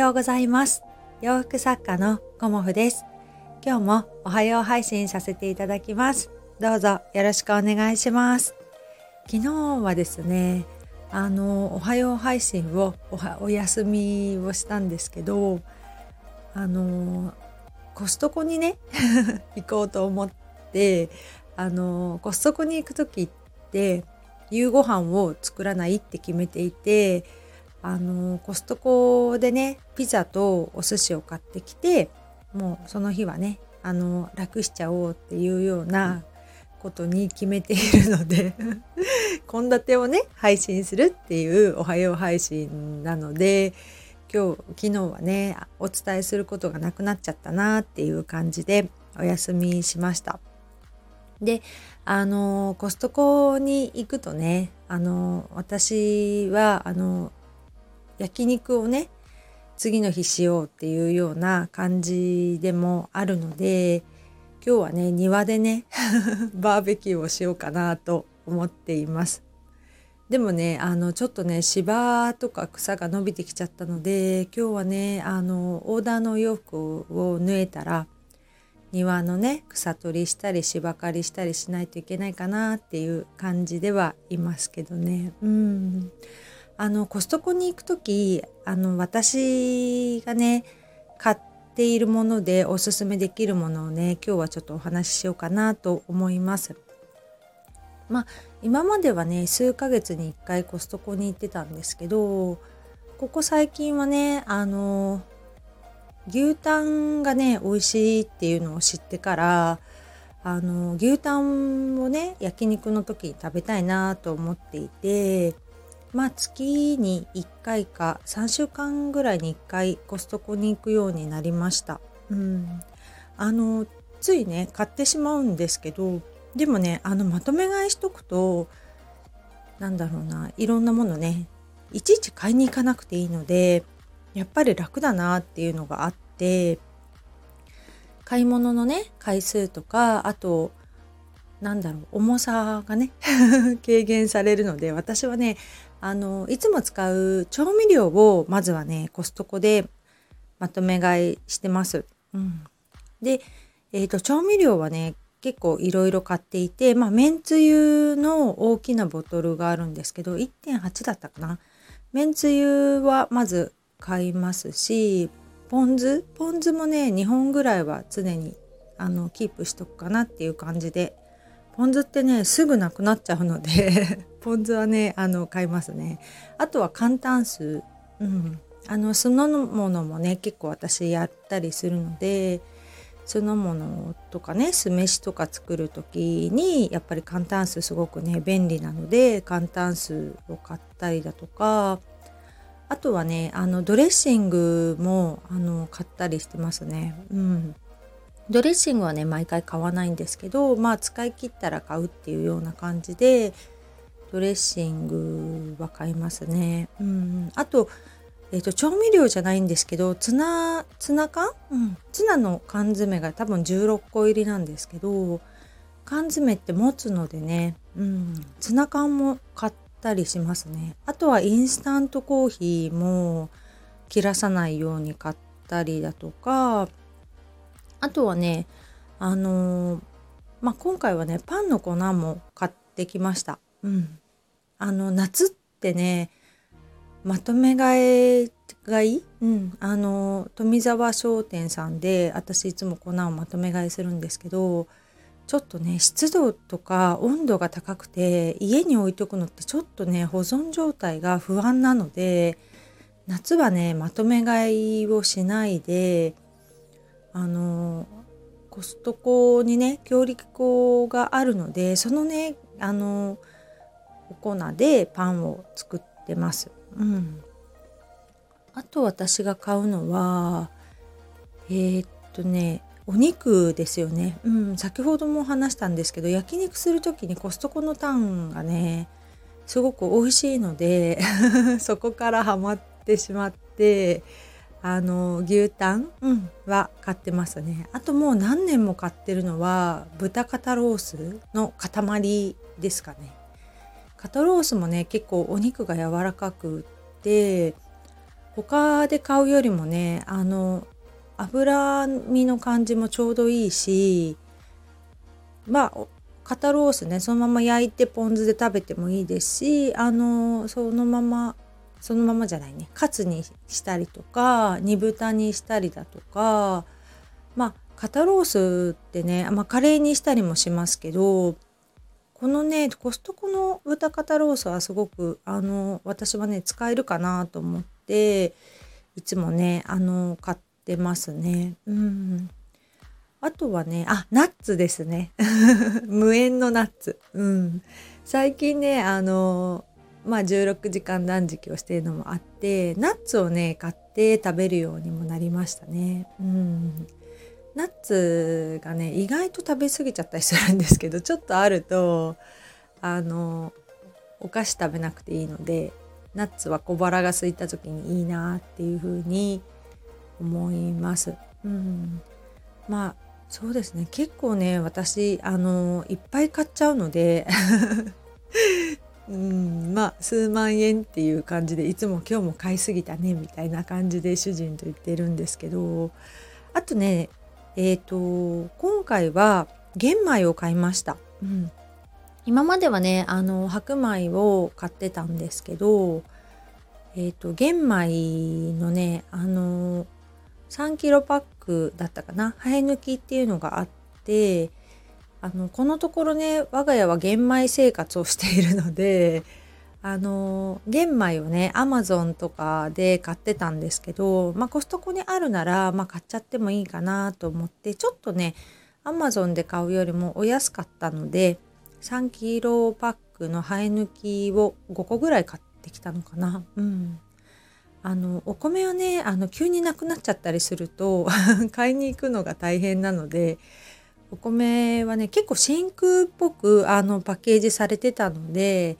ようございます。洋服作家のコモフです。今日もおはよう配信させていただきます。どうぞよろしくお願いします。昨日はですねあのおはよう配信をお休みをしたんですけどあのコストコにね 行こうと思ってあのコストコに行く時って夕ご飯を作らないって決めていてあのコストコでねピザとお寿司を買ってきてもうその日はねあの楽しちゃおうっていうようなことに決めているので 献立をね配信するっていうおはよう配信なので今日昨日はねお伝えすることがなくなっちゃったなっていう感じでお休みしました。であのコストコに行くとねあの私はあの焼肉をね次の日しようっていうような感じでもあるので今日はね庭でね バーベキューをしようかなと思っています。でもねあのちょっとね芝とか草が伸びてきちゃったので今日はねあのオーダーのお洋服を縫えたら庭のね草取りしたり芝刈りしたりしないといけないかなっていう感じではいますけどね。うん。あのコストコに行く時あの私がね買っているものでおすすめできるものをね今日はちょっとお話ししようかなと思います。まあ今まではね数ヶ月に1回コストコに行ってたんですけどここ最近はねあの牛タンがね美味しいっていうのを知ってからあの牛タンをね焼肉の時に食べたいなと思っていてまあ月に1回か3週間ぐらいに1回コストコに行くようになりました。うん、あのついね買ってしまうんですけどでもねあのまとめ買いしとくとなんだろうないろんなものねいちいち買いに行かなくていいのでやっぱり楽だなっていうのがあって買い物のね回数とかあとなんだろう重さがね 軽減されるので私はねあのいつも使う調味料をまずはねコストコでまとめ買いしてます。うん、で、えーと、調味料はね結構いろいろ買っていてまあめんつゆの大きなボトルがあるんですけど1.8だったかな。めんつゆはまず買いますしポン酢？ポン酢もね2本ぐらいは常にあのキープしとくかなっていう感じでポン酢ってねすぐなくなっちゃうので ポン酢はねあの買いますね。あとは簡単酢。うん。あの酢の物もね結構私やったりするので酢の物とかね酢飯とか作る時にやっぱり簡単酢すごくね便利なので簡単酢を買ったりだとかあとはねあのドレッシングもあの買ったりしてますね。うん。ドレッシングはね毎回買わないんですけどまあ使い切ったら買うっていうような感じでドレッシングは買いますね。うん、あと,、えーと、調味料じゃないんですけどツナツナ缶、うん、ツナの缶詰が多分16個入りなんですけど缶詰って持つのでね、うん、ツナ缶も買ったりしますね。あとはインスタントコーヒーも切らさないように買ったりだとかあとはねあのー、まあ、今回はねパンの粉も買ってきました。うん、あの夏ってねまとめ買いがい、うん、あの富沢商店さんで私いつも粉をまとめ買いするんですけどちょっとね湿度とか温度が高くて家に置いとくのってちょっとね保存状態が不安なので夏はねまとめ買いをしないであのコストコにね強力粉があるのでそのねあのお粉でパンを作ってます。うん、あと私が買うのはえー、っとねお肉ですよね、うん、先ほども話したんですけど焼肉する時にコストコのタンがねすごく美味しいので そこからハマってしまってあの牛タン、うん、は買ってますね。あともう何年も買ってるのは豚肩ロースの塊ですかね。肩ロースもね結構お肉が柔らかくって他で買うよりもねあの脂身の感じもちょうどいいしまあ肩ロースねそのまま焼いてポン酢で食べてもいいですしあのそのままそのままじゃないねカツにしたりとか煮豚にしたりだとかまあ肩ロースってね、まあ、カレーにしたりもしますけどこのねコストコの豚肩ロースはすごくあの私はね使えるかなと思っていつもねあの買ってますね。うんあとはね、あ、ナッツですね。無塩のナッツ。うん。最近ね、あの、まあ16時間断食をしているのもあって、ナッツをね、買って食べるようにもなりましたね。うん。ナッツがね、意外と食べ過ぎちゃったりするんですけど、ちょっとあると、あの、お菓子食べなくていいので、ナッツは小腹が空いた時にいいなっていうふうに思います。うん。まあそうですね結構ね私あのいっぱい買っちゃうのでうんまあ数万円っていう感じでいつも今日も買いすぎたねみたいな感じで主人と言ってるんですけどあとねえっ、ー、と今回は玄米を買いました。うん、今まではねあの白米を買ってたんですけどえっ、ー、と玄米のねあの3キロパックだったかな生え抜きっていうのがあってあのこのところね我が家は玄米生活をしているので あの玄米をねアマゾンとかで買ってたんですけど、まあ、コストコにあるなら、まあ、買っちゃってもいいかなと思ってちょっとねアマゾンで買うよりもお安かったので3キロパックの生え抜きを5個ぐらい買ってきたのかな。うんあのお米はねあの急になくなっちゃったりすると 買いに行くのが大変なのでお米はね結構真空っぽくあのパッケージされてたので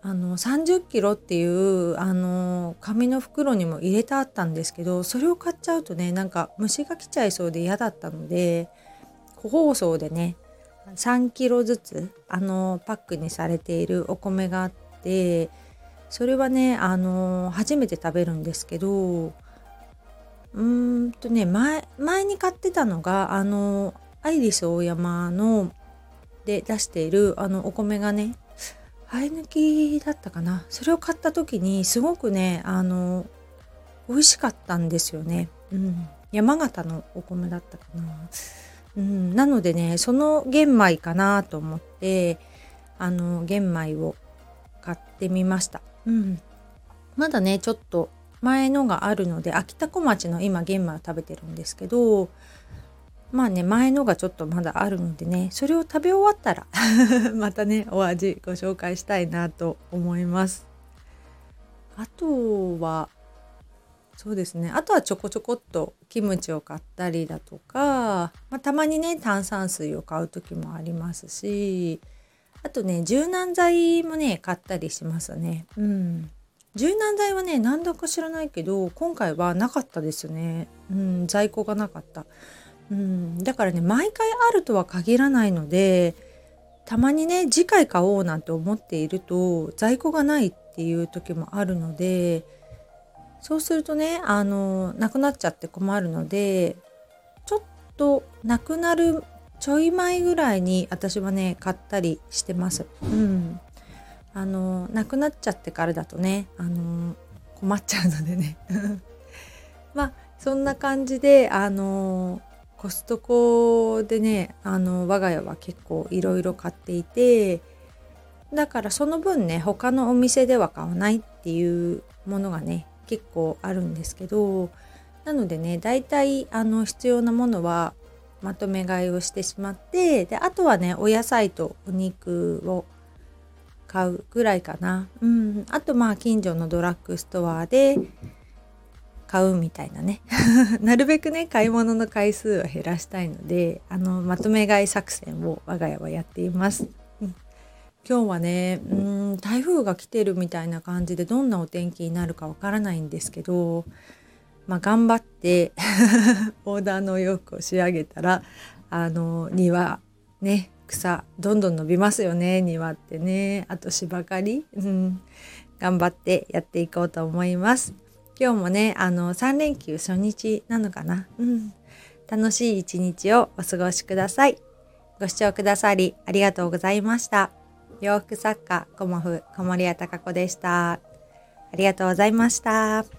あの30キロっていうあの紙の袋にも入れてあったんですけどそれを買っちゃうとねなんか虫が来ちゃいそうで嫌だったので個包装でね3キロずつあのパックにされているお米があってそれはねあの初めて食べるんですけどうーんとね前前に買ってたのがあのアイリスオーヤマので出しているあのお米がね生え抜きだったかな。それを買った時にすごくねあの美味しかったんですよね、うん、山形のお米だったかな、うん、なのでねその玄米かなと思ってあの玄米を買ってみました。うん、まだねちょっと前のがあるので秋田小町の今玄米を食べてるんですけどまあね前のがちょっとまだあるのでねそれを食べ終わったら またねお味ご紹介したいなと思います。あとはそうですね。あとはちょこちょこっとキムチを買ったりだとか、まあ、たまにね炭酸水を買う時もありますしあとね柔軟剤もね買ったりしますね。うん。柔軟剤はね何だか知らないけど今回はなかったですね。うん在庫がなかった。うん。だからね毎回あるとは限らないのでたまにね次回買おうなんて思っていると在庫がないっていう時もあるのでそうするとねあのなくなっちゃって困るのでちょっとなくなるちょい前ぐらいに私はね買ったりしてます。うん、あのなくなっちゃってからだとねあの困っちゃうのでね。まあそんな感じであのコストコでねあの我が家は結構いろいろ買っていてだからその分ね他のお店では買わないっていうものがね結構あるんですけどなのでね大体あの必要なものはまとめ買いをしてしまってであとはねお野菜とお肉を買うぐらいかな、うん、あとまあ近所のドラッグストアで買うみたいなね。なるべくね買い物の回数を減らしたいのであのまとめ買い作戦を我が家はやっています。うん、今日はねうん台風が来てるみたいな感じでどんなお天気になるかわからないんですけどまあ、頑張って オーダーの洋服を仕上げたらあの庭ね草どんどん伸びますよね庭ってね。あと芝刈り、うん、頑張ってやっていこうと思います。今日もね、あの、3連休初日なのかな。うん。楽しい一日をお過ごしください。ご視聴くださりありがとうございました。洋服作家、コモフ、小森屋隆子でした。ありがとうございました。